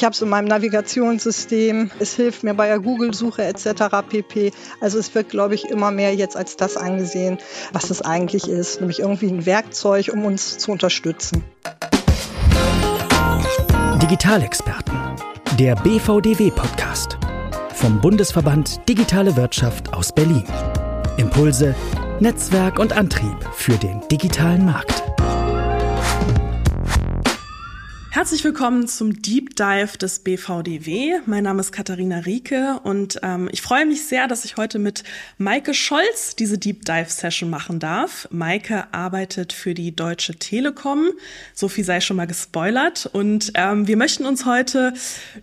Ich habe es in meinem Navigationssystem. Es hilft mir bei der Google-Suche etc. pp. Also es wird, glaube ich, immer mehr jetzt als das angesehen, was es eigentlich ist, nämlich irgendwie ein Werkzeug, um uns zu unterstützen. Digitalexperten, der BVDW-Podcast vom Bundesverband Digitale Wirtschaft aus Berlin. Impulse, Netzwerk und Antrieb für den digitalen Markt. Herzlich willkommen zum Deep Dive des BVDW. Mein Name ist Katharina Rieke und ähm, ich freue mich sehr, dass ich heute mit Maike Scholz diese Deep Dive Session machen darf. Maike arbeitet für die Deutsche Telekom. So viel sei schon mal gespoilert. Und ähm, wir möchten uns heute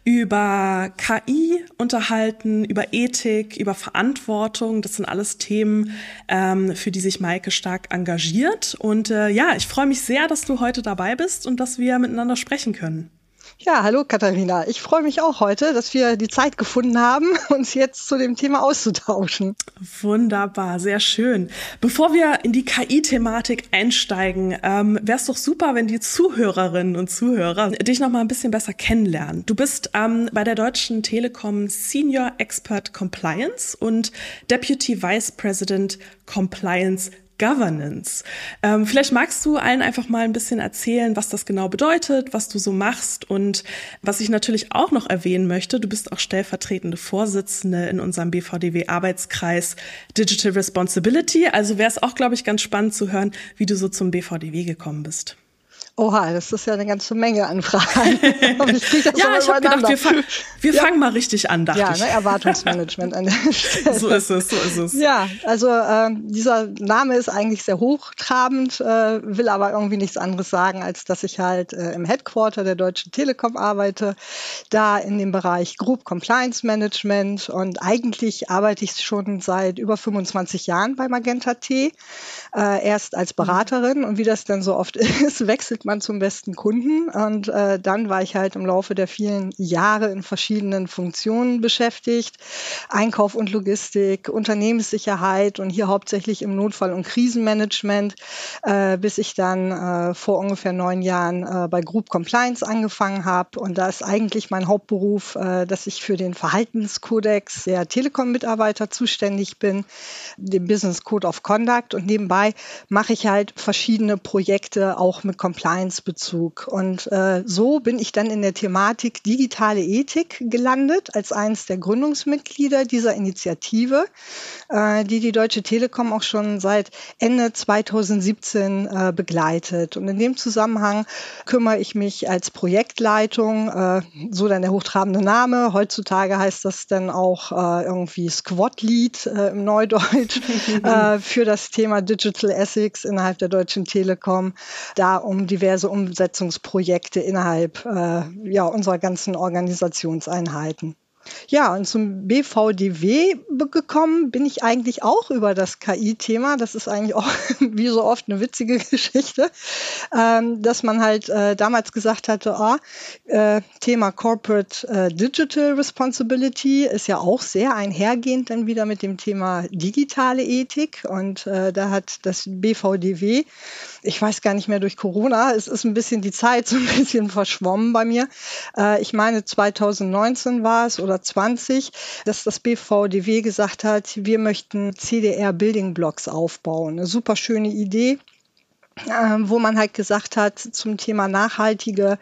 über KI unterhalten, über Ethik, über Verantwortung. Das sind alles Themen, ähm, für die sich Maike stark engagiert. Und äh, ja, ich freue mich sehr, dass du heute dabei bist und dass wir miteinander sprechen sprechen können. Ja, hallo Katharina. Ich freue mich auch heute, dass wir die Zeit gefunden haben, uns jetzt zu dem Thema auszutauschen. Wunderbar, sehr schön. Bevor wir in die KI-Thematik einsteigen, ähm, wäre es doch super, wenn die Zuhörerinnen und Zuhörer dich noch mal ein bisschen besser kennenlernen. Du bist ähm, bei der Deutschen Telekom Senior Expert Compliance und Deputy Vice President Compliance Governance. Ähm, vielleicht magst du allen einfach mal ein bisschen erzählen, was das genau bedeutet, was du so machst und was ich natürlich auch noch erwähnen möchte, du bist auch stellvertretende Vorsitzende in unserem BVDW-Arbeitskreis Digital Responsibility. Also wäre es auch, glaube ich, ganz spannend zu hören, wie du so zum BVDW gekommen bist. Oha, das ist ja eine ganze Menge an Fragen. ich ja, ich habe gedacht, wir, fang, wir ja. fangen mal richtig an, dachte ja, ich. Ne, Erwartungsmanagement an der Stelle. So ist es, so ist es. Ja, also äh, dieser Name ist eigentlich sehr hochtrabend, äh, will aber irgendwie nichts anderes sagen, als dass ich halt äh, im Headquarter der Deutschen Telekom arbeite, da in dem Bereich Group Compliance Management und eigentlich arbeite ich schon seit über 25 Jahren bei Magenta T, äh, erst als Beraterin und wie das dann so oft ist, wechselt man zum besten Kunden. Und äh, dann war ich halt im Laufe der vielen Jahre in verschiedenen Funktionen beschäftigt. Einkauf und Logistik, Unternehmenssicherheit und hier hauptsächlich im Notfall- und Krisenmanagement, äh, bis ich dann äh, vor ungefähr neun Jahren äh, bei Group Compliance angefangen habe. Und da ist eigentlich mein Hauptberuf, äh, dass ich für den Verhaltenskodex der Telekom-Mitarbeiter zuständig bin, den Business Code of Conduct. Und nebenbei mache ich halt verschiedene Projekte auch mit Compliance Vereinsbezug. Und äh, so bin ich dann in der Thematik digitale Ethik gelandet, als eines der Gründungsmitglieder dieser Initiative, äh, die die Deutsche Telekom auch schon seit Ende 2017 äh, begleitet. Und in dem Zusammenhang kümmere ich mich als Projektleitung, äh, so dann der hochtrabende Name. Heutzutage heißt das dann auch äh, irgendwie Squad Lead äh, im Neudeutsch äh, für das Thema Digital Ethics innerhalb der Deutschen Telekom, da um diverse diverse Umsetzungsprojekte innerhalb äh, ja, unserer ganzen Organisationseinheiten. Ja, und zum BVDW gekommen bin ich eigentlich auch über das KI-Thema. Das ist eigentlich auch wie so oft eine witzige Geschichte, ähm, dass man halt äh, damals gesagt hatte, ah, äh, Thema Corporate äh, Digital Responsibility ist ja auch sehr einhergehend dann wieder mit dem Thema digitale Ethik. Und äh, da hat das BVDW, ich weiß gar nicht mehr durch Corona, es ist ein bisschen die Zeit so ein bisschen verschwommen bei mir. Äh, ich meine 2019 war es oder 20, dass das BVDW gesagt hat, wir möchten CDR Building Blocks aufbauen. Eine super schöne Idee. Ähm, wo man halt gesagt hat zum Thema nachhaltige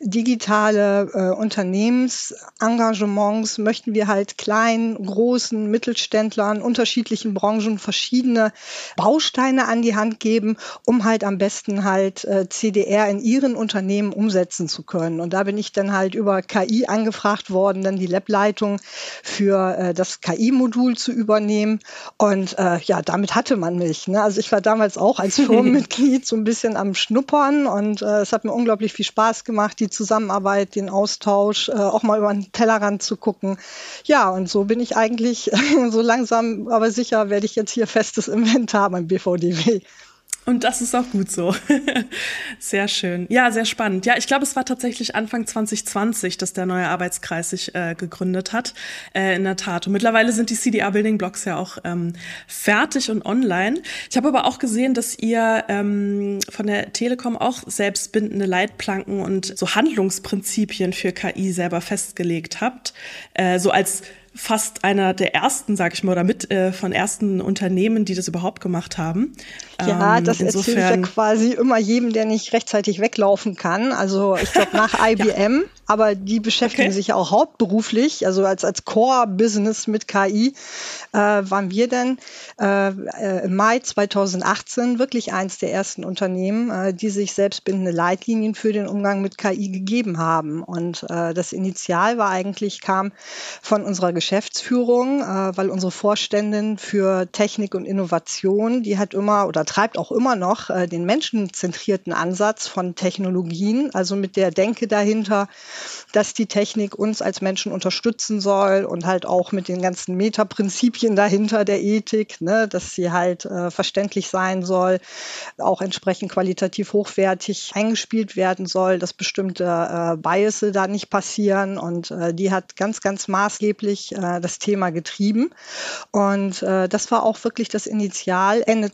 digitale äh, Unternehmensengagements möchten wir halt kleinen, großen Mittelständlern, unterschiedlichen Branchen verschiedene Bausteine an die Hand geben, um halt am besten halt äh, CDR in ihren Unternehmen umsetzen zu können. Und da bin ich dann halt über KI angefragt worden, dann die Lab-Leitung für äh, das KI-Modul zu übernehmen. Und äh, ja, damit hatte man mich. Ne? Also ich war damals auch als Firmenmitglied Lied so ein bisschen am Schnuppern und äh, es hat mir unglaublich viel Spaß gemacht, die Zusammenarbeit, den Austausch, äh, auch mal über den Tellerrand zu gucken. Ja, und so bin ich eigentlich so langsam, aber sicher werde ich jetzt hier festes Inventar beim BVDW. Und das ist auch gut so. sehr schön. Ja, sehr spannend. Ja, ich glaube, es war tatsächlich Anfang 2020, dass der neue Arbeitskreis sich äh, gegründet hat. Äh, in der Tat. Und mittlerweile sind die CDA Building Blocks ja auch ähm, fertig und online. Ich habe aber auch gesehen, dass ihr ähm, von der Telekom auch selbstbindende Leitplanken und so Handlungsprinzipien für KI selber festgelegt habt. Äh, so als fast einer der ersten, sag ich mal, oder mit äh, von ersten Unternehmen, die das überhaupt gemacht haben. Ja, ähm, das erzähle ich ja quasi immer jedem, der nicht rechtzeitig weglaufen kann. Also ich glaube nach IBM, ja. aber die beschäftigen okay. sich ja auch hauptberuflich, also als, als Core-Business mit KI, äh, waren wir dann äh, äh im Mai 2018 wirklich eins der ersten Unternehmen, äh, die sich selbstbindende Leitlinien für den Umgang mit KI gegeben haben. Und äh, das Initial war eigentlich, kam von unserer Geschäftsführung, äh, weil unsere Vorständin für Technik und Innovation, die hat immer oder treibt auch immer noch äh, den menschenzentrierten Ansatz von Technologien, also mit der Denke dahinter, dass die Technik uns als Menschen unterstützen soll und halt auch mit den ganzen Metaprinzipien dahinter der Ethik, ne, dass sie halt äh, verständlich sein soll, auch entsprechend qualitativ hochwertig eingespielt werden soll, dass bestimmte äh, Biases da nicht passieren und äh, die hat ganz, ganz maßgeblich äh, das Thema getrieben. Und äh, das war auch wirklich das Initial Ende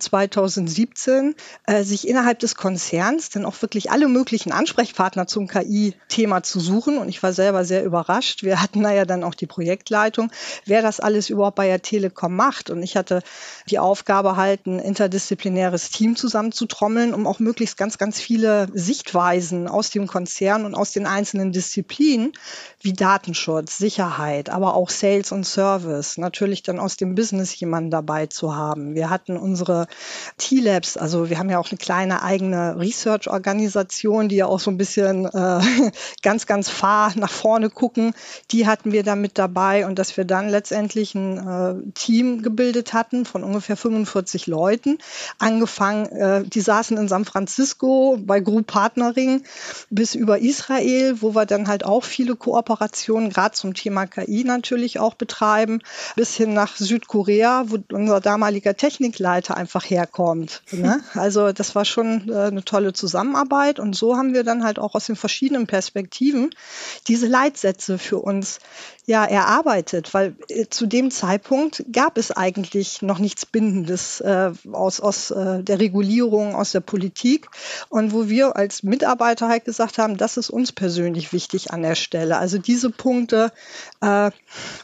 2017, äh, sich innerhalb des Konzerns dann auch wirklich alle möglichen Ansprechpartner zum KI-Thema zu suchen. Und ich war selber sehr überrascht. Wir hatten da ja dann auch die Projektleitung, wer das alles überhaupt bei der Telekom macht. Und ich hatte die Aufgabe halt, ein interdisziplinäres Team zusammenzutrommeln, um auch möglichst ganz, ganz viele Sichtweisen aus dem Konzern und aus den einzelnen Disziplinen wie Datenschutz, Sicherheit, aber auch Sales und Service, natürlich dann aus dem Business jemanden dabei zu haben. Wir hatten unsere T-Labs, also wir haben ja auch eine kleine eigene Research-Organisation, die ja auch so ein bisschen äh, ganz, ganz fahr nach vorne gucken. Die hatten wir da mit dabei und dass wir dann letztendlich ein äh, Team gebildet hatten von ungefähr 45 Leuten. Angefangen, äh, die saßen in San Francisco bei Group Partnering bis über Israel, wo wir dann halt auch viele Kooperationen Kooperationen gerade zum Thema KI natürlich auch betreiben, bis hin nach Südkorea, wo unser damaliger Technikleiter einfach herkommt. Ne? Also das war schon äh, eine tolle Zusammenarbeit und so haben wir dann halt auch aus den verschiedenen Perspektiven diese Leitsätze für uns ja erarbeitet, weil äh, zu dem Zeitpunkt gab es eigentlich noch nichts Bindendes äh, aus, aus äh, der Regulierung, aus der Politik und wo wir als Mitarbeiter halt gesagt haben, das ist uns persönlich wichtig an der Stelle. Also diese Punkte äh,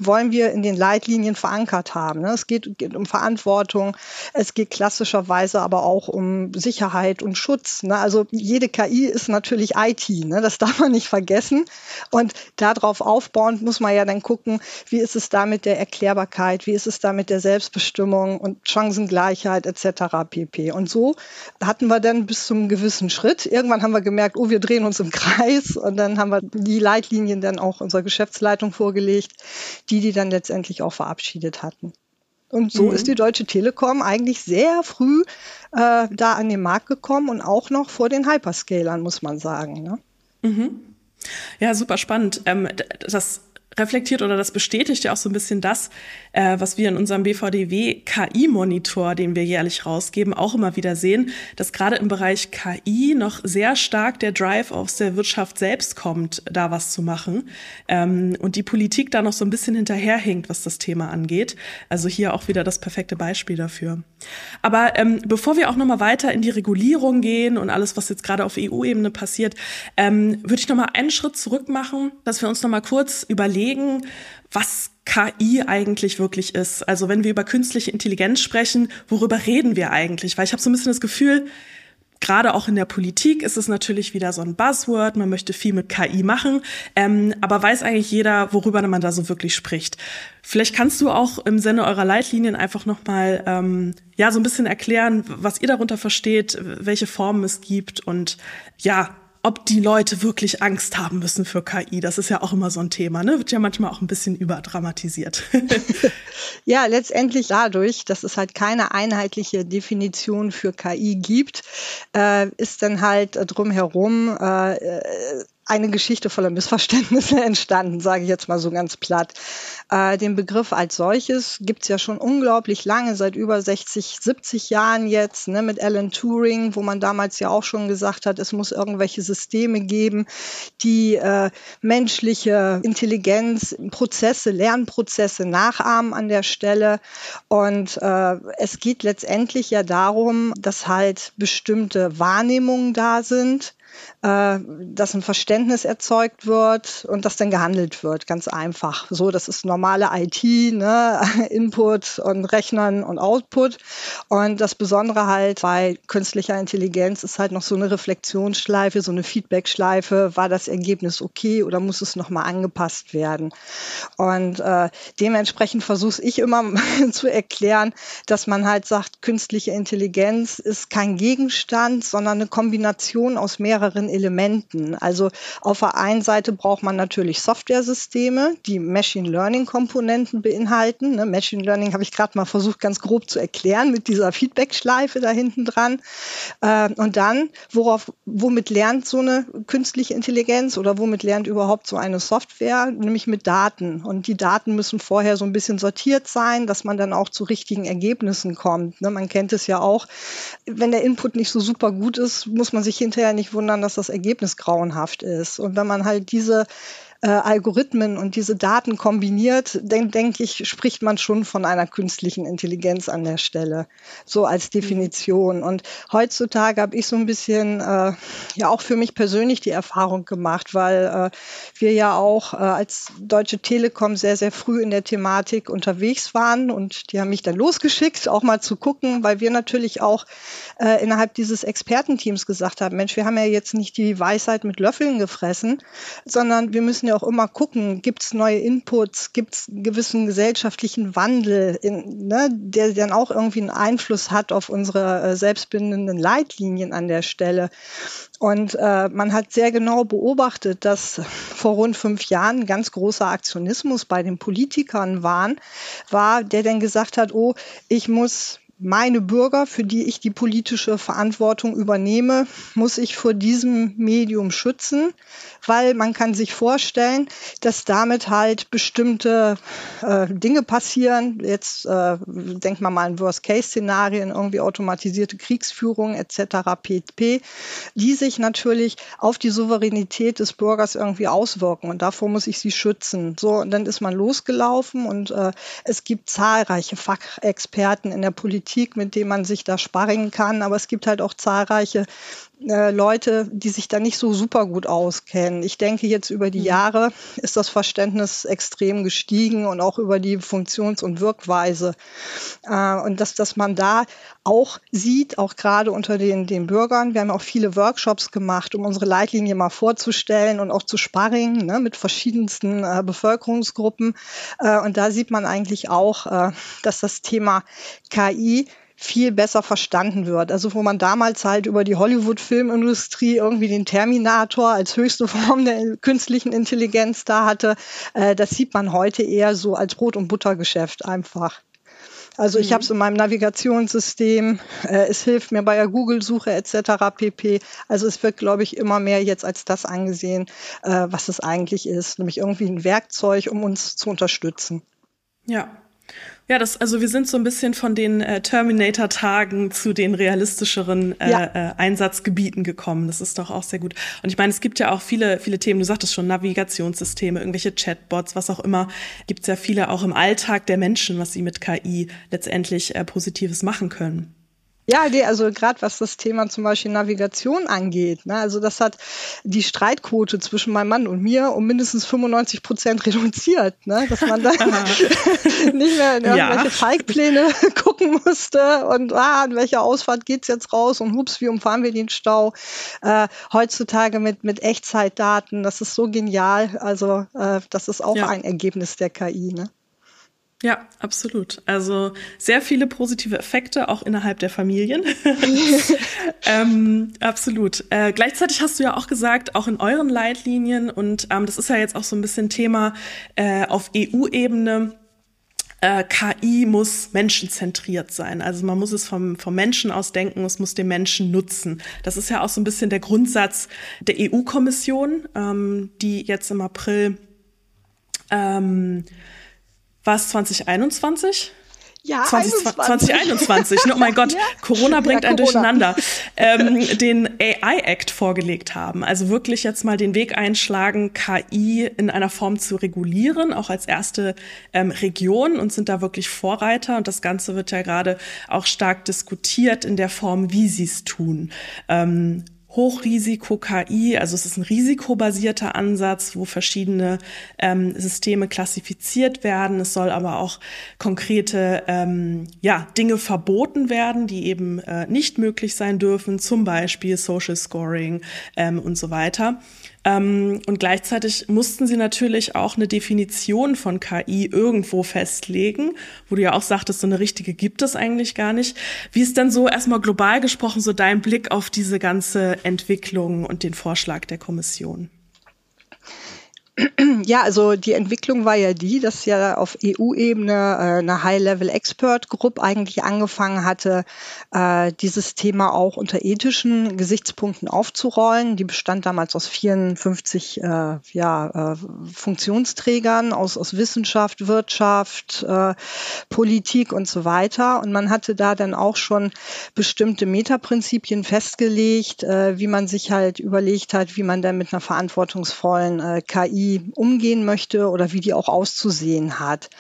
wollen wir in den Leitlinien verankert haben. Ne? Es geht, geht, um Verantwortung, es geht klassischerweise aber auch um Sicherheit und Schutz. Ne? Also jede KI ist natürlich IT, ne? das darf man nicht vergessen und darauf aufbauend muss man ja dann dann gucken, wie ist es da mit der Erklärbarkeit, wie ist es da mit der Selbstbestimmung und Chancengleichheit etc. pp. Und so hatten wir dann bis zum gewissen Schritt. Irgendwann haben wir gemerkt, oh, wir drehen uns im Kreis und dann haben wir die Leitlinien dann auch unserer Geschäftsleitung vorgelegt, die die dann letztendlich auch verabschiedet hatten. Und so mhm. ist die Deutsche Telekom eigentlich sehr früh äh, da an den Markt gekommen und auch noch vor den Hyperscalern, muss man sagen. Ne? Mhm. Ja, super spannend. Ähm, das reflektiert oder das bestätigt ja auch so ein bisschen das, äh, was wir in unserem BVDW KI-Monitor, den wir jährlich rausgeben, auch immer wieder sehen, dass gerade im Bereich KI noch sehr stark der Drive aus der Wirtschaft selbst kommt, da was zu machen. Ähm, und die Politik da noch so ein bisschen hinterherhinkt, was das Thema angeht. Also hier auch wieder das perfekte Beispiel dafür. Aber ähm, bevor wir auch nochmal weiter in die Regulierung gehen und alles, was jetzt gerade auf EU-Ebene passiert, ähm, würde ich nochmal einen Schritt zurück machen, dass wir uns nochmal kurz überlegen, was KI eigentlich wirklich ist. Also wenn wir über künstliche Intelligenz sprechen, worüber reden wir eigentlich? Weil ich habe so ein bisschen das Gefühl, gerade auch in der Politik ist es natürlich wieder so ein Buzzword, man möchte viel mit KI machen, ähm, aber weiß eigentlich jeder, worüber man da so wirklich spricht. Vielleicht kannst du auch im Sinne eurer Leitlinien einfach nochmal ähm, ja so ein bisschen erklären, was ihr darunter versteht, welche Formen es gibt und ja, ob die Leute wirklich Angst haben müssen für KI. Das ist ja auch immer so ein Thema, ne? Wird ja manchmal auch ein bisschen überdramatisiert. ja, letztendlich dadurch, dass es halt keine einheitliche Definition für KI gibt, äh, ist dann halt drumherum äh, eine Geschichte voller Missverständnisse entstanden, sage ich jetzt mal so ganz platt. Äh, den Begriff als solches gibt's ja schon unglaublich lange, seit über 60, 70 Jahren jetzt, ne, mit Alan Turing, wo man damals ja auch schon gesagt hat, es muss irgendwelche Systeme geben, die äh, menschliche Intelligenz, Prozesse, Lernprozesse nachahmen an der Stelle. Und äh, es geht letztendlich ja darum, dass halt bestimmte Wahrnehmungen da sind äh, dass ein Verständnis erzeugt wird und dass dann gehandelt wird, ganz einfach. So, das ist normale IT, ne? Input und Rechnern und Output. Und das Besondere halt bei künstlicher Intelligenz ist halt noch so eine Reflexionsschleife, so eine Feedbackschleife. War das Ergebnis okay oder muss es nochmal angepasst werden? Und äh, dementsprechend versuche ich immer zu erklären, dass man halt sagt, künstliche Intelligenz ist kein Gegenstand, sondern eine Kombination aus mehreren Elementen. Also auf der einen Seite braucht man natürlich Softwaresysteme, die Machine Learning Komponenten beinhalten. Ne, Machine Learning habe ich gerade mal versucht, ganz grob zu erklären mit dieser Feedback-Schleife da hinten dran. Äh, und dann, worauf, womit lernt so eine künstliche Intelligenz oder womit lernt überhaupt so eine Software? Nämlich mit Daten. Und die Daten müssen vorher so ein bisschen sortiert sein, dass man dann auch zu richtigen Ergebnissen kommt. Ne, man kennt es ja auch, wenn der Input nicht so super gut ist, muss man sich hinterher nicht wundern, dass das Ergebnis grauenhaft ist. Und wenn man halt diese äh, Algorithmen und diese Daten kombiniert, denke denk ich, spricht man schon von einer künstlichen Intelligenz an der Stelle, so als Definition. Und heutzutage habe ich so ein bisschen, äh, ja auch für mich persönlich die Erfahrung gemacht, weil äh, wir ja auch äh, als Deutsche Telekom sehr, sehr früh in der Thematik unterwegs waren und die haben mich dann losgeschickt, auch mal zu gucken, weil wir natürlich auch äh, innerhalb dieses Expertenteams gesagt haben, Mensch, wir haben ja jetzt nicht die Weisheit mit Löffeln gefressen, sondern wir müssen ja auch immer gucken, gibt es neue Inputs, gibt es einen gewissen gesellschaftlichen Wandel, in, ne, der dann auch irgendwie einen Einfluss hat auf unsere äh, selbstbindenden Leitlinien an der Stelle. Und äh, man hat sehr genau beobachtet, dass vor rund fünf Jahren ganz großer Aktionismus bei den Politikern waren, war, der dann gesagt hat, oh, ich muss meine Bürger, für die ich die politische Verantwortung übernehme, muss ich vor diesem Medium schützen, weil man kann sich vorstellen, dass damit halt bestimmte äh, Dinge passieren. Jetzt äh, denkt man mal an Worst-Case-Szenarien, irgendwie automatisierte Kriegsführung etc. pp, die sich natürlich auf die Souveränität des Bürgers irgendwie auswirken und davor muss ich sie schützen. So, und dann ist man losgelaufen und äh, es gibt zahlreiche Fachexperten in der Politik, Politik, mit dem man sich da sparringen kann. Aber es gibt halt auch zahlreiche äh, Leute, die sich da nicht so super gut auskennen. Ich denke, jetzt über die mhm. Jahre ist das Verständnis extrem gestiegen und auch über die Funktions- und Wirkweise. Äh, und dass, dass man da auch sieht, auch gerade unter den, den Bürgern. Wir haben auch viele Workshops gemacht, um unsere Leitlinie mal vorzustellen und auch zu sparringen ne, mit verschiedensten äh, Bevölkerungsgruppen. Äh, und da sieht man eigentlich auch, dass das Thema KI viel besser verstanden wird. Also wo man damals halt über die Hollywood-Filmindustrie irgendwie den Terminator als höchste Form der künstlichen Intelligenz da hatte, äh, das sieht man heute eher so als Brot- und Buttergeschäft einfach. Also ich mhm. habe es in meinem Navigationssystem, äh, es hilft mir bei der Google-Suche etc. pp. Also es wird, glaube ich, immer mehr jetzt als das angesehen, äh, was es eigentlich ist, nämlich irgendwie ein Werkzeug, um uns zu unterstützen. Ja, ja, das, also wir sind so ein bisschen von den äh, Terminator-Tagen zu den realistischeren äh, ja. äh, Einsatzgebieten gekommen. Das ist doch auch sehr gut. Und ich meine, es gibt ja auch viele, viele Themen, du sagtest schon, Navigationssysteme, irgendwelche Chatbots, was auch immer. Gibt es ja viele auch im Alltag der Menschen, was sie mit KI letztendlich äh, Positives machen können. Ja, nee, also gerade was das Thema zum Beispiel Navigation angeht, ne, also das hat die Streitquote zwischen meinem Mann und mir um mindestens 95 Prozent reduziert, ne, dass man dann nicht mehr in irgendwelche ja. Feigpläne gucken musste und ah, an welcher Ausfahrt geht's jetzt raus und hups, wie umfahren wir den Stau. Äh, heutzutage mit, mit Echtzeitdaten, das ist so genial. Also äh, das ist auch ja. ein Ergebnis der KI. Ne? Ja, absolut. Also sehr viele positive Effekte, auch innerhalb der Familien. ähm, absolut. Äh, gleichzeitig hast du ja auch gesagt, auch in euren Leitlinien, und ähm, das ist ja jetzt auch so ein bisschen Thema äh, auf EU-Ebene, äh, KI muss menschenzentriert sein. Also man muss es vom, vom Menschen aus denken, es muss den Menschen nutzen. Das ist ja auch so ein bisschen der Grundsatz der EU-Kommission, ähm, die jetzt im April ähm, war es 2021? Ja, 20, 2021. oh mein Gott, ja. Corona bringt ja, einen durcheinander. Ähm, den AI Act vorgelegt haben. Also wirklich jetzt mal den Weg einschlagen, KI in einer Form zu regulieren, auch als erste ähm, Region und sind da wirklich Vorreiter. Und das Ganze wird ja gerade auch stark diskutiert in der Form, wie sie es tun. Ähm, Hochrisiko-KI, also es ist ein risikobasierter Ansatz, wo verschiedene ähm, Systeme klassifiziert werden. Es soll aber auch konkrete ähm, ja, Dinge verboten werden, die eben äh, nicht möglich sein dürfen, zum Beispiel Social Scoring ähm, und so weiter. Ähm, und gleichzeitig mussten sie natürlich auch eine Definition von KI irgendwo festlegen, wo du ja auch sagtest, so eine richtige gibt es eigentlich gar nicht. Wie ist denn so erstmal global gesprochen so dein Blick auf diese ganze Entwicklung und den Vorschlag der Kommission? Ja, also die Entwicklung war ja die, dass ja auf EU-Ebene äh, eine High-Level-Expert-Group eigentlich angefangen hatte, äh, dieses Thema auch unter ethischen Gesichtspunkten aufzurollen. Die bestand damals aus 54 äh, ja, äh, Funktionsträgern aus, aus Wissenschaft, Wirtschaft, äh, Politik und so weiter. Und man hatte da dann auch schon bestimmte Metaprinzipien festgelegt, äh, wie man sich halt überlegt hat, wie man dann mit einer verantwortungsvollen äh, KI umgehen möchte oder wie die auch auszusehen hat.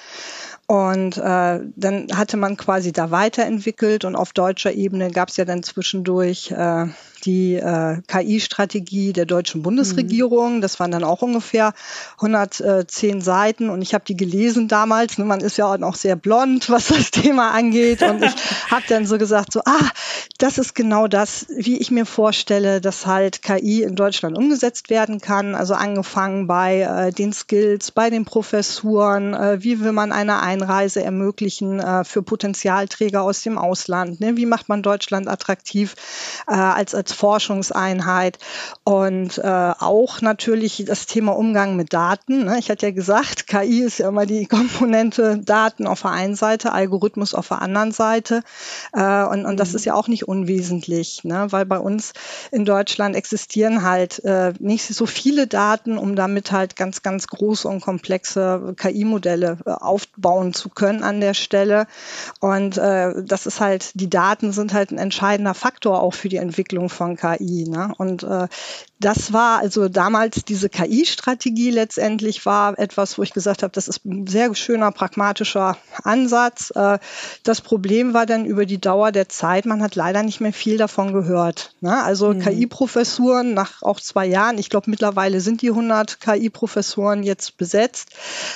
Und äh, dann hatte man quasi da weiterentwickelt und auf deutscher Ebene gab es ja dann zwischendurch äh, die äh, KI-Strategie der deutschen Bundesregierung. Mhm. Das waren dann auch ungefähr 110 Seiten und ich habe die gelesen damals. Ne, man ist ja auch noch sehr blond, was das Thema angeht. Und ich habe dann so gesagt, so, ah, das ist genau das, wie ich mir vorstelle, dass halt KI in Deutschland umgesetzt werden kann. Also angefangen bei äh, den Skills, bei den Professuren, äh, wie will man eine Einreise ermöglichen äh, für Potenzialträger aus dem Ausland? Ne? Wie macht man Deutschland attraktiv äh, als, als Forschungseinheit und äh, auch natürlich das Thema Umgang mit Daten. Ne? Ich hatte ja gesagt, KI ist ja immer die Komponente Daten auf der einen Seite, Algorithmus auf der anderen Seite. Äh, und, und das mhm. ist ja auch nicht unwesentlich, ne? weil bei uns in Deutschland existieren halt äh, nicht so viele Daten, um damit halt ganz, ganz große und komplexe KI-Modelle äh, aufbauen zu können an der Stelle. Und äh, das ist halt, die Daten sind halt ein entscheidender Faktor auch für die Entwicklung von KI. Ne? Und äh, das war also damals diese KI-Strategie letztendlich war etwas, wo ich gesagt habe, das ist ein sehr schöner pragmatischer Ansatz. Äh, das Problem war dann über die Dauer der Zeit, man hat leider nicht mehr viel davon gehört. Ne? Also mhm. KI-Professuren nach auch zwei Jahren, ich glaube mittlerweile sind die 100 KI-Professuren jetzt besetzt,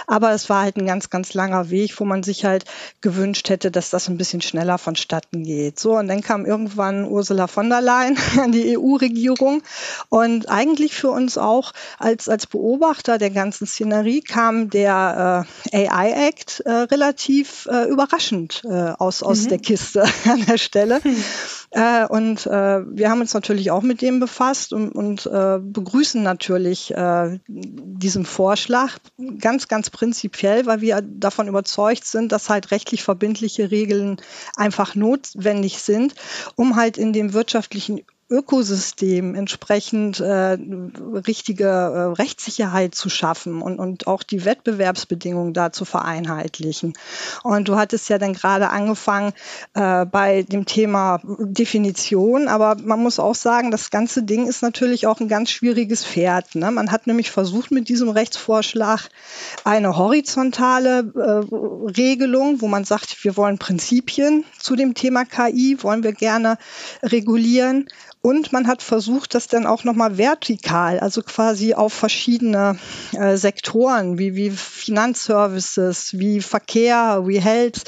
aber es war halt ein ganz, ganz langer Weg, wo man sich halt gewünscht hätte, dass das ein bisschen schneller vonstatten geht. So, und dann kam irgendwann Ursula von der Leyen die EU-Regierung und eigentlich für uns auch als, als Beobachter der ganzen Szenerie kam der äh, AI Act äh, relativ äh, überraschend äh, aus, aus mhm. der Kiste an der Stelle. Mhm. Und äh, wir haben uns natürlich auch mit dem befasst und, und begrüßen natürlich diesen Vorschlag ganz, ganz prinzipiell, weil wir davon überzeugt sind, dass halt rechtlich verbindliche Regeln einfach notwendig sind, um halt in dem wirtschaftlichen Ökosystem entsprechend äh, richtige äh, Rechtssicherheit zu schaffen und, und auch die Wettbewerbsbedingungen da zu vereinheitlichen. Und du hattest ja dann gerade angefangen äh, bei dem Thema Definition, aber man muss auch sagen, das ganze Ding ist natürlich auch ein ganz schwieriges Pferd. Ne? Man hat nämlich versucht, mit diesem Rechtsvorschlag eine horizontale äh, Regelung, wo man sagt, wir wollen Prinzipien zu dem Thema KI, wollen wir gerne regulieren und man hat versucht, das dann auch nochmal vertikal, also quasi auf verschiedene äh, Sektoren wie, wie Finanzservices, wie Verkehr, wie Health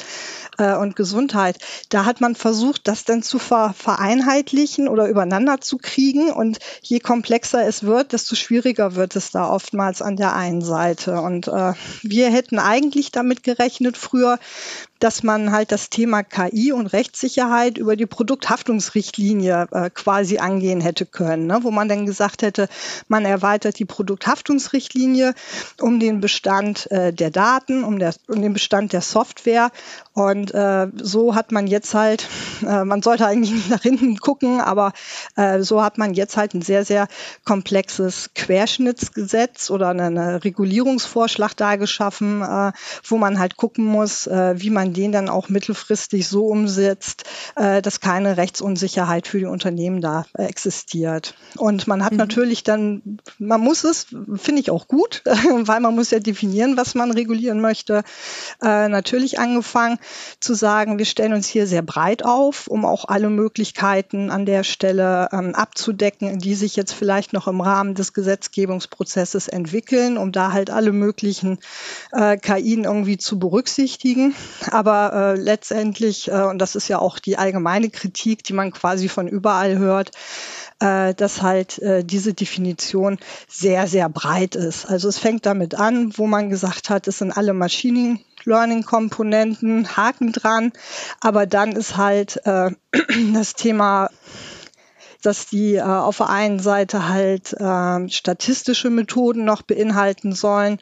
äh, und Gesundheit. Da hat man versucht, das dann zu ver vereinheitlichen oder übereinander zu kriegen. Und je komplexer es wird, desto schwieriger wird es da oftmals an der einen Seite. Und äh, wir hätten eigentlich damit gerechnet früher, dass man halt das Thema KI und Rechtssicherheit über die Produkthaftungsrichtlinie äh, quasi angehen hätte können, ne? wo man dann gesagt hätte, man erweitert die Produkthaftungsrichtlinie um den Bestand äh, der Daten, um, der, um den Bestand der Software und äh, so hat man jetzt halt, äh, man sollte eigentlich nicht nach hinten gucken, aber äh, so hat man jetzt halt ein sehr, sehr komplexes Querschnittsgesetz oder einen Regulierungsvorschlag da geschaffen, äh, wo man halt gucken muss, wie man den dann auch mittelfristig so umsetzt, äh, dass keine Rechtsunsicherheit für die Unternehmen da äh, existiert. Und man hat mhm. natürlich dann, man muss es, finde ich auch gut, weil man muss ja definieren, was man regulieren möchte, äh, natürlich angefangen zu sagen, wir stellen uns hier sehr breit auf, um auch alle Möglichkeiten an der Stelle ähm, abzudecken, die sich jetzt vielleicht noch im Rahmen des Gesetzgebungsprozesses entwickeln, um da halt alle möglichen äh, KIen irgendwie zu berücksichtigen. Aber äh, letztendlich, äh, und das ist ja auch die allgemeine Kritik, die man quasi von überall hört, äh, dass halt äh, diese Definition sehr, sehr breit ist. Also es fängt damit an, wo man gesagt hat, es sind alle Machine Learning-Komponenten, Haken dran. Aber dann ist halt äh, das Thema dass die äh, auf der einen Seite halt äh, statistische Methoden noch beinhalten sollen,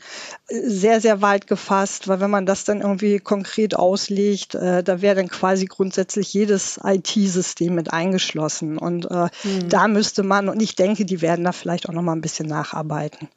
sehr, sehr weit gefasst, weil wenn man das dann irgendwie konkret auslegt, äh, da wäre dann quasi grundsätzlich jedes IT-System mit eingeschlossen. Und äh, mhm. da müsste man, und ich denke, die werden da vielleicht auch noch mal ein bisschen nacharbeiten.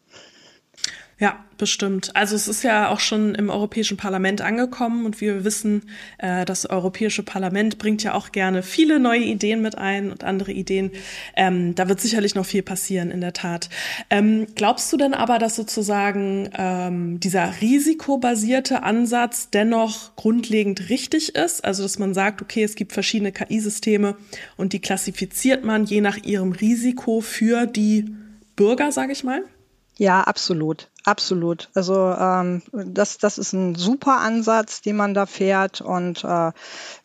Ja, bestimmt. Also es ist ja auch schon im Europäischen Parlament angekommen und wir wissen, äh, das Europäische Parlament bringt ja auch gerne viele neue Ideen mit ein und andere Ideen. Ähm, da wird sicherlich noch viel passieren, in der Tat. Ähm, glaubst du denn aber, dass sozusagen ähm, dieser risikobasierte Ansatz dennoch grundlegend richtig ist? Also dass man sagt, okay, es gibt verschiedene KI-Systeme und die klassifiziert man je nach ihrem Risiko für die Bürger, sage ich mal? Ja, absolut. Absolut. Also ähm, das, das ist ein super Ansatz, den man da fährt. Und äh,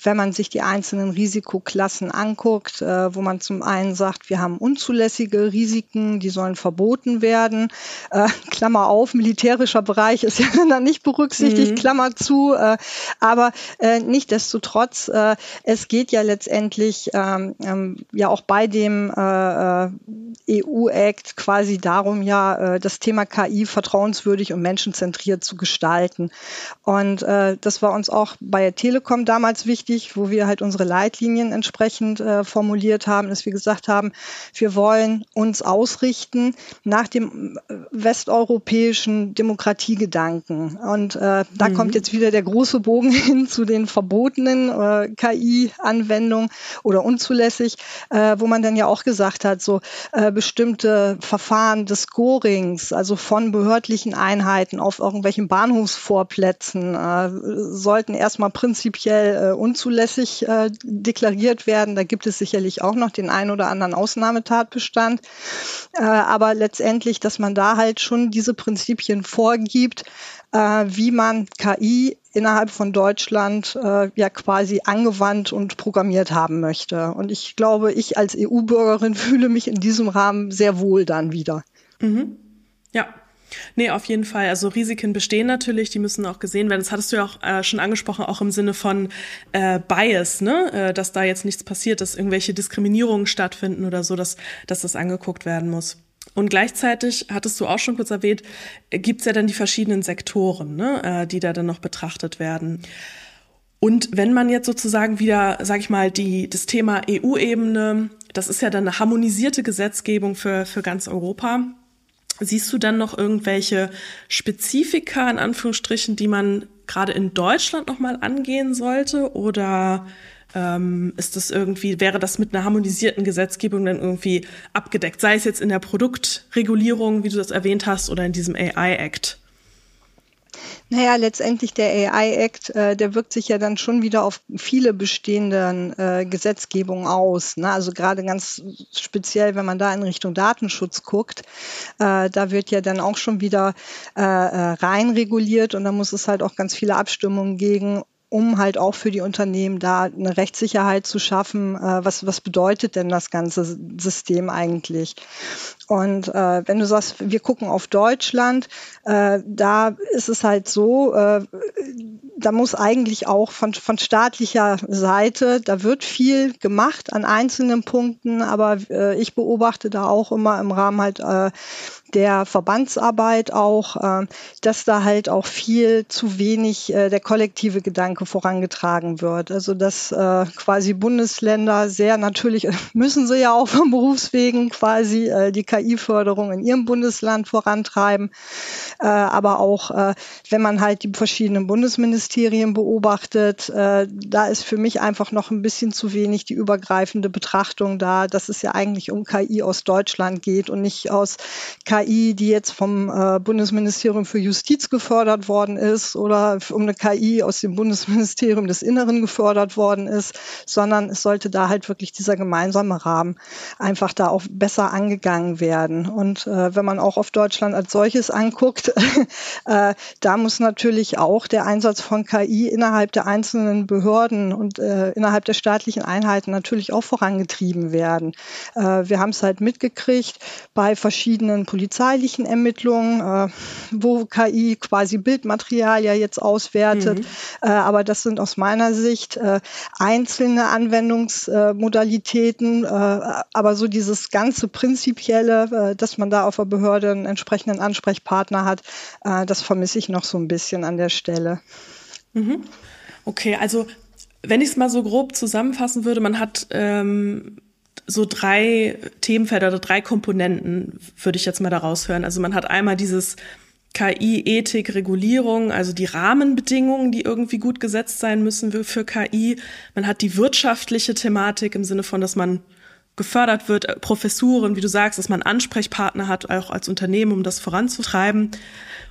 wenn man sich die einzelnen Risikoklassen anguckt, äh, wo man zum einen sagt, wir haben unzulässige Risiken, die sollen verboten werden. Äh, Klammer auf, militärischer Bereich ist ja dann nicht berücksichtigt, mhm. Klammer zu. Äh, aber äh, nichtdestotrotz, äh, es geht ja letztendlich ähm, ähm, ja auch bei dem äh, äh EU-Act quasi darum, ja, äh, das Thema KI vertrauenswürdig und menschenzentriert zu gestalten. Und äh, das war uns auch bei der Telekom damals wichtig, wo wir halt unsere Leitlinien entsprechend äh, formuliert haben, dass wir gesagt haben, wir wollen uns ausrichten nach dem äh, westeuropäischen Demokratiegedanken. Und äh, da mhm. kommt jetzt wieder der große Bogen hin zu den verbotenen äh, KI-Anwendungen oder unzulässig, äh, wo man dann ja auch gesagt hat, so äh, bestimmte Verfahren des Scorings, also von Behörden, behördlichen Einheiten auf irgendwelchen Bahnhofsvorplätzen äh, sollten erstmal prinzipiell äh, unzulässig äh, deklariert werden. Da gibt es sicherlich auch noch den einen oder anderen Ausnahmetatbestand. Äh, aber letztendlich, dass man da halt schon diese Prinzipien vorgibt, äh, wie man KI innerhalb von Deutschland äh, ja quasi angewandt und programmiert haben möchte. Und ich glaube, ich als EU-Bürgerin fühle mich in diesem Rahmen sehr wohl dann wieder. Mhm. Ja, Nee, auf jeden Fall. Also Risiken bestehen natürlich, die müssen auch gesehen werden. Das hattest du ja auch äh, schon angesprochen, auch im Sinne von äh, Bias, ne? Äh, dass da jetzt nichts passiert, dass irgendwelche Diskriminierungen stattfinden oder so, dass, dass das angeguckt werden muss. Und gleichzeitig, hattest du auch schon kurz erwähnt, gibt's ja dann die verschiedenen Sektoren, ne? äh, die da dann noch betrachtet werden. Und wenn man jetzt sozusagen wieder, sag ich mal, die, das Thema EU-Ebene, das ist ja dann eine harmonisierte Gesetzgebung für, für ganz Europa, Siehst du dann noch irgendwelche Spezifika in Anführungsstrichen, die man gerade in Deutschland nochmal angehen sollte? Oder ähm, ist das irgendwie, wäre das mit einer harmonisierten Gesetzgebung dann irgendwie abgedeckt? Sei es jetzt in der Produktregulierung, wie du das erwähnt hast, oder in diesem AI-Act? Naja, letztendlich der AI-Act, äh, der wirkt sich ja dann schon wieder auf viele bestehende äh, Gesetzgebungen aus. Ne? Also gerade ganz speziell, wenn man da in Richtung Datenschutz guckt, äh, da wird ja dann auch schon wieder äh, äh rein reguliert und da muss es halt auch ganz viele Abstimmungen gegen um halt auch für die Unternehmen da eine Rechtssicherheit zu schaffen. Äh, was, was bedeutet denn das ganze System eigentlich? Und äh, wenn du sagst, wir gucken auf Deutschland, äh, da ist es halt so, äh, da muss eigentlich auch von, von staatlicher Seite, da wird viel gemacht an einzelnen Punkten, aber äh, ich beobachte da auch immer im Rahmen halt äh, der Verbandsarbeit auch, äh, dass da halt auch viel zu wenig äh, der kollektive Gedanke vorangetragen wird. Also dass äh, quasi Bundesländer sehr natürlich, müssen sie ja auch vom Berufswegen quasi die KI-Förderung in ihrem Bundesland vorantreiben. Aber auch, wenn man halt die verschiedenen Bundesministerien beobachtet, da ist für mich einfach noch ein bisschen zu wenig die übergreifende Betrachtung da, dass es ja eigentlich um KI aus Deutschland geht und nicht aus KI KI, die jetzt vom äh, Bundesministerium für Justiz gefördert worden ist oder um eine KI aus dem Bundesministerium des Inneren gefördert worden ist, sondern es sollte da halt wirklich dieser gemeinsame Rahmen einfach da auch besser angegangen werden. Und äh, wenn man auch auf Deutschland als solches anguckt, äh, da muss natürlich auch der Einsatz von KI innerhalb der einzelnen Behörden und äh, innerhalb der staatlichen Einheiten natürlich auch vorangetrieben werden. Äh, wir haben es halt mitgekriegt bei verschiedenen Politikern, polizeilichen Ermittlungen, äh, wo KI quasi Bildmaterial ja jetzt auswertet. Mhm. Äh, aber das sind aus meiner Sicht äh, einzelne Anwendungsmodalitäten. Äh, aber so dieses ganze Prinzipielle, äh, dass man da auf der Behörde einen entsprechenden Ansprechpartner hat, äh, das vermisse ich noch so ein bisschen an der Stelle. Mhm. Okay, also wenn ich es mal so grob zusammenfassen würde, man hat ähm, so drei Themenfelder oder drei Komponenten, würde ich jetzt mal daraus hören. Also man hat einmal dieses KI, Ethik, Regulierung, also die Rahmenbedingungen, die irgendwie gut gesetzt sein müssen für KI. Man hat die wirtschaftliche Thematik im Sinne von, dass man gefördert wird, Professuren, wie du sagst, dass man Ansprechpartner hat, auch als Unternehmen, um das voranzutreiben.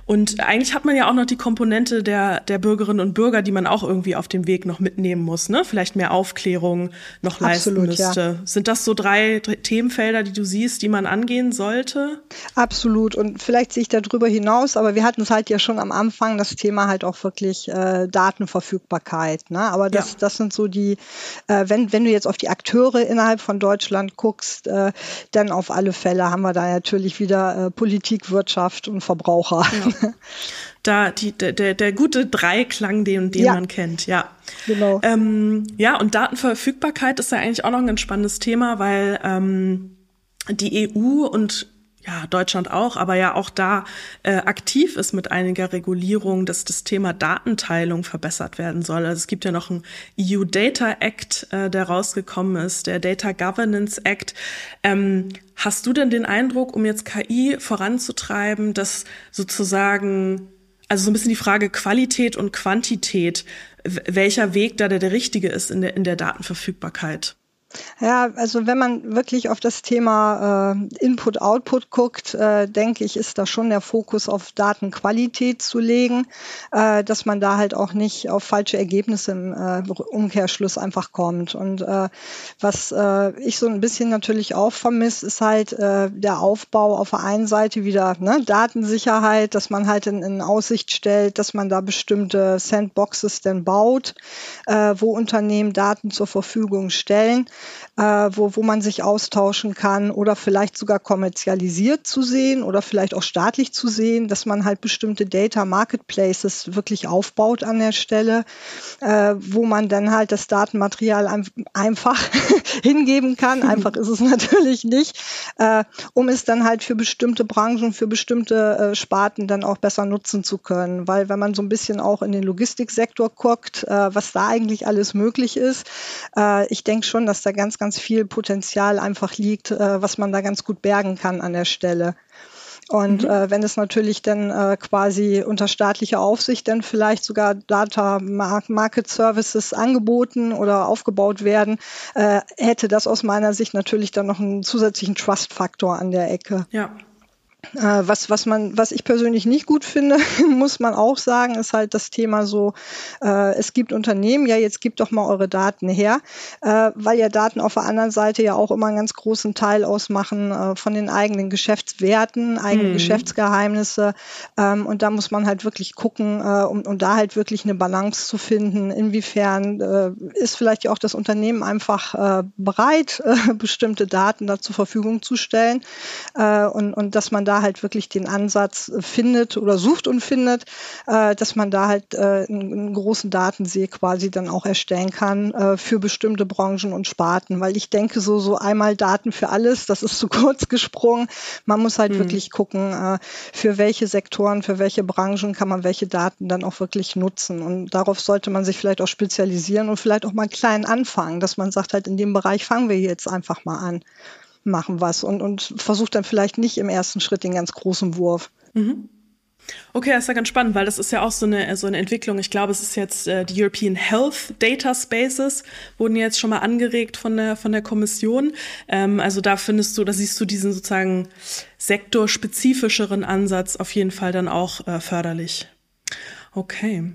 Und eigentlich hat man ja auch noch die Komponente der, der Bürgerinnen und Bürger, die man auch irgendwie auf dem Weg noch mitnehmen muss, ne? Vielleicht mehr Aufklärung noch leisten Absolut, müsste. Ja. Sind das so drei Themenfelder, die du siehst, die man angehen sollte? Absolut. Und vielleicht sehe ich darüber hinaus, aber wir hatten es halt ja schon am Anfang, das Thema halt auch wirklich äh, Datenverfügbarkeit. Ne? Aber das, ja. das sind so die, äh, wenn, wenn du jetzt auf die Akteure innerhalb von Deutschland guckst, äh, dann auf alle Fälle haben wir da natürlich wieder äh, Politik, Wirtschaft und Verbraucher. Ja. da die, der, der, der gute Dreiklang, den, den ja. man kennt, ja. Genau. Ähm, ja, und Datenverfügbarkeit ist ja eigentlich auch noch ein ganz spannendes Thema, weil ähm, die EU und ja, Deutschland auch, aber ja auch da äh, aktiv ist mit einiger Regulierung, dass das Thema Datenteilung verbessert werden soll. Also es gibt ja noch einen EU Data Act, äh, der rausgekommen ist, der Data Governance Act. Ähm, hast du denn den Eindruck, um jetzt KI voranzutreiben, dass sozusagen also so ein bisschen die Frage Qualität und Quantität, welcher Weg da der, der richtige ist in der, in der Datenverfügbarkeit? Ja, also wenn man wirklich auf das Thema äh, Input-Output guckt, äh, denke ich, ist da schon der Fokus auf Datenqualität zu legen, äh, dass man da halt auch nicht auf falsche Ergebnisse im äh, Umkehrschluss einfach kommt. Und äh, was äh, ich so ein bisschen natürlich auch vermisse, ist halt der Aufbau auf der einen Seite wieder ne, Datensicherheit, dass man halt in, in Aussicht stellt, dass man da bestimmte Sandboxes denn baut, wo Unternehmen Daten zur Verfügung stellen äh, wo, wo man sich austauschen kann oder vielleicht sogar kommerzialisiert zu sehen oder vielleicht auch staatlich zu sehen, dass man halt bestimmte Data Marketplaces wirklich aufbaut an der Stelle, äh, wo man dann halt das Datenmaterial ein, einfach hingeben kann. Einfach ist es natürlich nicht, äh, um es dann halt für bestimmte Branchen, für bestimmte äh, Sparten dann auch besser nutzen zu können. Weil wenn man so ein bisschen auch in den Logistiksektor guckt, äh, was da eigentlich alles möglich ist, äh, ich denke schon, dass da ganz, ganz viel Potenzial einfach liegt, äh, was man da ganz gut bergen kann an der Stelle. Und mhm. äh, wenn es natürlich dann äh, quasi unter staatlicher Aufsicht dann vielleicht sogar Data Market Services angeboten oder aufgebaut werden, äh, hätte das aus meiner Sicht natürlich dann noch einen zusätzlichen Trust-Faktor an der Ecke. Ja. Äh, was, was man, was ich persönlich nicht gut finde, muss man auch sagen, ist halt das Thema so, äh, es gibt Unternehmen, ja, jetzt gebt doch mal eure Daten her, äh, weil ja Daten auf der anderen Seite ja auch immer einen ganz großen Teil ausmachen äh, von den eigenen Geschäftswerten, eigene mhm. Geschäftsgeheimnisse. Ähm, und da muss man halt wirklich gucken, äh, um, um da halt wirklich eine Balance zu finden, inwiefern äh, ist vielleicht ja auch das Unternehmen einfach bereit, bestimmte Daten da zur Verfügung zu stellen und, und dass man da halt wirklich den Ansatz findet oder sucht und findet, äh, dass man da halt äh, einen, einen, großen Datensee quasi dann auch erstellen kann äh, für bestimmte Branchen und Sparten. Weil ich denke, so, so einmal Daten für alles, das ist zu kurz gesprungen. Man muss halt mhm. wirklich gucken, äh, für welche Sektoren, für welche Branchen kann man welche Daten dann auch wirklich nutzen. Und darauf sollte man sich vielleicht auch spezialisieren und vielleicht auch mal klein anfangen, dass man sagt halt, in dem Bereich fangen wir jetzt einfach mal an machen was und, und versucht dann vielleicht nicht im ersten Schritt den ganz großen Wurf. Mhm. Okay, das ist ja ganz spannend, weil das ist ja auch so eine, so eine Entwicklung. Ich glaube, es ist jetzt äh, die European Health Data Spaces, wurden jetzt schon mal angeregt von der, von der Kommission. Ähm, also da findest du, da siehst du diesen sozusagen sektorspezifischeren Ansatz auf jeden Fall dann auch äh, förderlich. Okay.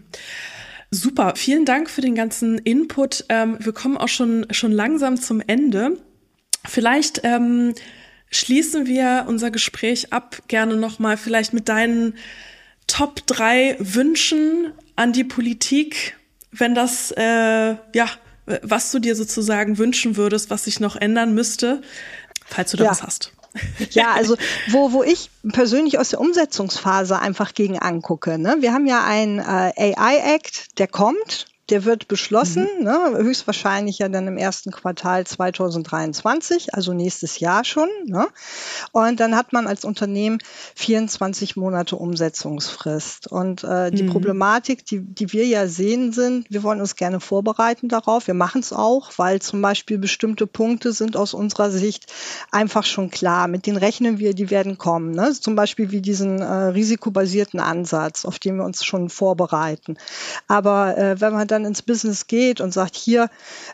Super, vielen Dank für den ganzen Input. Ähm, wir kommen auch schon, schon langsam zum Ende. Vielleicht ähm, schließen wir unser Gespräch ab, gerne nochmal vielleicht mit deinen Top drei Wünschen an die Politik, wenn das, äh, ja, was du dir sozusagen wünschen würdest, was sich noch ändern müsste, falls du da ja. was hast. Ja, also wo, wo ich persönlich aus der Umsetzungsphase einfach gegen angucke. Ne? Wir haben ja einen äh, AI-Act, der kommt der wird beschlossen, mhm. ne, höchstwahrscheinlich ja dann im ersten Quartal 2023, also nächstes Jahr schon. Ne? Und dann hat man als Unternehmen 24 Monate Umsetzungsfrist. Und äh, die mhm. Problematik, die, die wir ja sehen, sind, wir wollen uns gerne vorbereiten darauf. Wir machen es auch, weil zum Beispiel bestimmte Punkte sind aus unserer Sicht einfach schon klar. Mit denen rechnen wir, die werden kommen. Ne? Zum Beispiel wie diesen äh, risikobasierten Ansatz, auf den wir uns schon vorbereiten. Aber äh, wenn man dann ins Business geht und sagt, hier,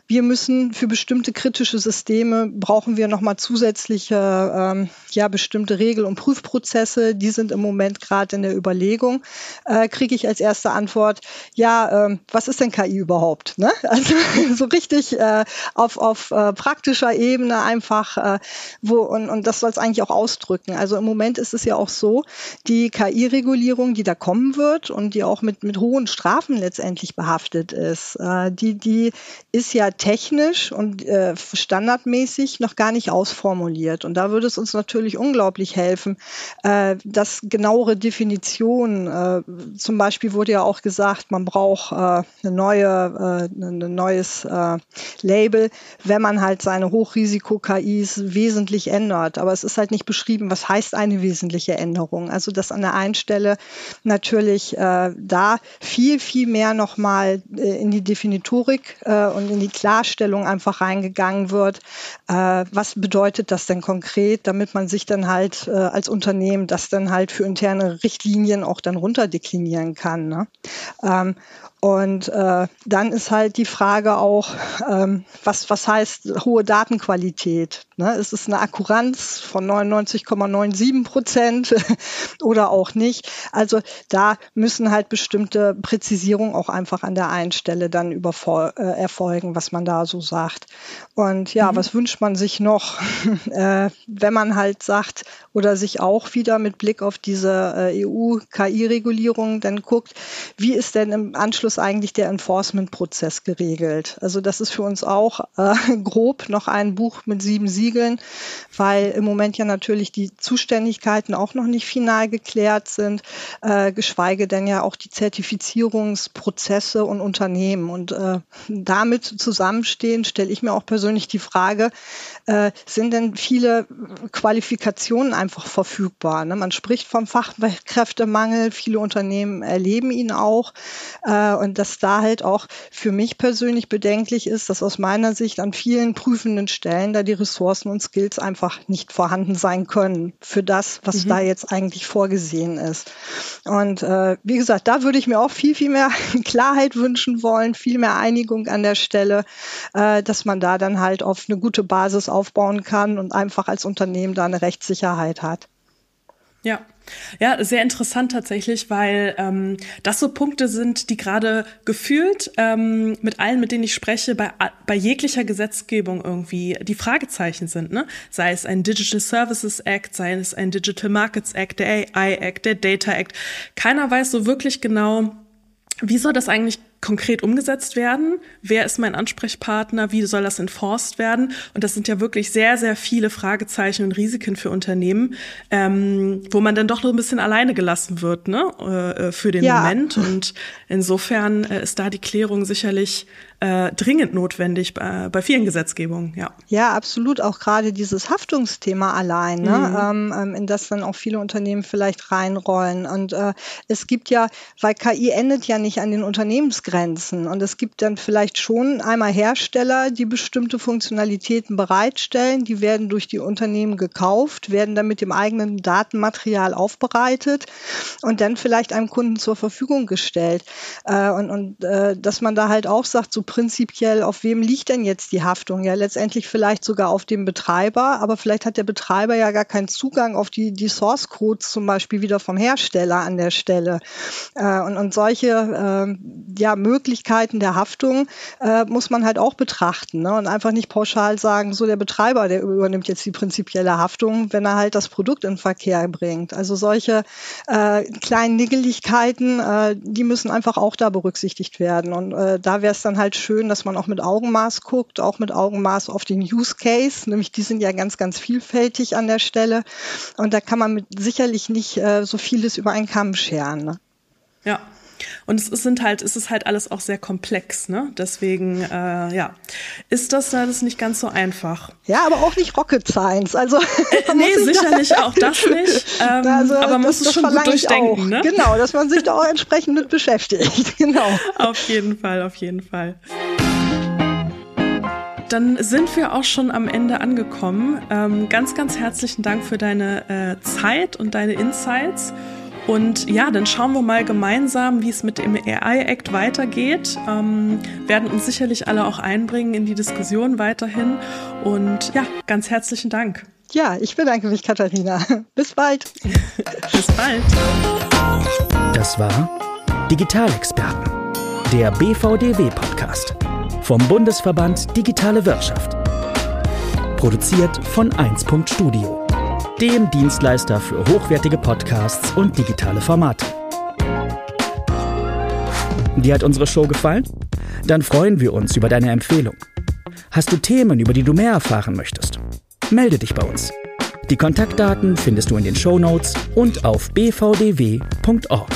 wir müssen für bestimmte kritische Systeme brauchen wir nochmal zusätzliche, ähm, ja, bestimmte Regel- und Prüfprozesse, die sind im Moment gerade in der Überlegung, äh, kriege ich als erste Antwort, ja, ähm, was ist denn KI überhaupt? Ne? Also so richtig äh, auf, auf äh, praktischer Ebene einfach, äh, wo, und, und das soll es eigentlich auch ausdrücken. Also im Moment ist es ja auch so, die KI-Regulierung, die da kommen wird und die auch mit, mit hohen Strafen letztendlich behaftet ist, äh, die, die ist ja technisch und äh, standardmäßig noch gar nicht ausformuliert. Und da würde es uns natürlich unglaublich helfen, äh, dass genauere Definitionen, äh, zum Beispiel wurde ja auch gesagt, man braucht äh, eine neue, äh, ein neues Label, wenn man halt seine Hochrisiko-KIs wesentlich ändert. Aber es ist halt nicht beschrieben, was heißt eine wesentliche Änderung. Also dass an der einen Stelle natürlich da viel, viel mehr nochmal in die Definitorik äh, und in die Klarstellung einfach reingegangen wird. Äh, was bedeutet das denn konkret, damit man sich dann halt äh, als Unternehmen das dann halt für interne Richtlinien auch dann runterdeklinieren kann. Ne? Ähm, und äh, dann ist halt die Frage auch, ähm, was, was heißt hohe Datenqualität? Ne? Ist es eine Akkuranz von 99,97 Prozent oder auch nicht? Also da müssen halt bestimmte Präzisierungen auch einfach an der einen Stelle dann überfol äh, erfolgen, was man da so sagt. Und ja, mhm. was wünscht man sich noch, äh, wenn man halt sagt oder sich auch wieder mit Blick auf diese äh, EU-KI-Regulierung dann guckt, wie ist denn im Anschluss eigentlich der Enforcement-Prozess geregelt? Also das ist für uns auch äh, grob noch ein Buch mit sieben Siegeln, weil im Moment ja natürlich die Zuständigkeiten auch noch nicht final geklärt sind, äh, geschweige denn ja auch die Zertifizierungsprozesse und Unternehmen. Und äh, damit zusammenstehen, stelle ich mir auch persönlich die Frage, äh, sind denn viele Qualifikationen einfach verfügbar? Ne? Man spricht vom Fachkräftemangel, viele Unternehmen erleben ihn auch. Äh, und dass da halt auch für mich persönlich bedenklich ist, dass aus meiner Sicht an vielen prüfenden Stellen da die Ressourcen und Skills einfach nicht vorhanden sein können für das, was mhm. da jetzt eigentlich vorgesehen ist. Und äh, wie gesagt, da würde ich mir auch viel, viel mehr Klarheit wünschen wollen, viel mehr Einigung an der Stelle, äh, dass man da dann halt auf eine gute Basis aufbauen kann und einfach als Unternehmen da eine Rechtssicherheit hat. Ja. Ja, sehr interessant tatsächlich, weil ähm, das so Punkte sind, die gerade gefühlt ähm, mit allen, mit denen ich spreche, bei, bei jeglicher Gesetzgebung irgendwie die Fragezeichen sind. Ne? Sei es ein Digital Services Act, sei es ein Digital Markets Act, der AI Act, der Data Act. Keiner weiß so wirklich genau, wie soll das eigentlich konkret umgesetzt werden? Wer ist mein Ansprechpartner? Wie soll das enforced werden? Und das sind ja wirklich sehr, sehr viele Fragezeichen und Risiken für Unternehmen, ähm, wo man dann doch noch ein bisschen alleine gelassen wird, ne, äh, äh für den ja. Moment. Und insofern äh, ist da die Klärung sicherlich äh, dringend notwendig bei, bei vielen Gesetzgebungen, ja. Ja, absolut. Auch gerade dieses Haftungsthema allein, ne? Mhm. Ähm, ähm, in das dann auch viele Unternehmen vielleicht reinrollen. Und äh, es gibt ja, weil KI endet ja nicht an den Unternehmensgrenzen. Und es gibt dann vielleicht schon einmal Hersteller, die bestimmte Funktionalitäten bereitstellen. Die werden durch die Unternehmen gekauft, werden dann mit dem eigenen Datenmaterial aufbereitet und dann vielleicht einem Kunden zur Verfügung gestellt. Äh, und und äh, dass man da halt auch sagt, so prinzipiell, auf wem liegt denn jetzt die Haftung? Ja, letztendlich vielleicht sogar auf dem Betreiber, aber vielleicht hat der Betreiber ja gar keinen Zugang auf die, die Source Codes zum Beispiel wieder vom Hersteller an der Stelle. Äh, und, und solche äh, ja, Möglichkeiten der Haftung äh, muss man halt auch betrachten ne? und einfach nicht pauschal sagen, so der Betreiber, der übernimmt jetzt die prinzipielle Haftung, wenn er halt das Produkt in Verkehr bringt. Also solche äh, kleinen Niggeligkeiten, äh, die müssen einfach auch da berücksichtigt werden. Und äh, da wäre es dann halt schön, dass man auch mit Augenmaß guckt, auch mit Augenmaß auf den Use Case, nämlich die sind ja ganz, ganz vielfältig an der Stelle. Und da kann man mit sicherlich nicht äh, so vieles über einen Kamm scheren. Ne? Ja, und es sind halt, es ist halt alles auch sehr komplex, ne? Deswegen, äh, ja, ist das alles nicht ganz so einfach. Ja, aber auch nicht Rocket Science. Also äh, nee, sicherlich auch das nicht. Ähm, also, aber man muss es schon gut durchdenken, ne? Genau, dass man sich da auch entsprechend mit beschäftigt. Genau. Auf jeden Fall, auf jeden Fall. Dann sind wir auch schon am Ende angekommen. Ähm, ganz, ganz herzlichen Dank für deine äh, Zeit und deine Insights. Und ja, dann schauen wir mal gemeinsam, wie es mit dem AI-Act weitergeht. Ähm, werden uns sicherlich alle auch einbringen in die Diskussion weiterhin. Und ja, ganz herzlichen Dank. Ja, ich bedanke mich, Katharina. Bis bald. Bis bald. Das war Digitalexperten, der BVDW-Podcast vom Bundesverband Digitale Wirtschaft. Produziert von 1. Studio dem Dienstleister für hochwertige Podcasts und digitale Formate. Dir hat unsere Show gefallen? Dann freuen wir uns über deine Empfehlung. Hast du Themen, über die du mehr erfahren möchtest? Melde dich bei uns. Die Kontaktdaten findest du in den Show Notes und auf bvdw.org.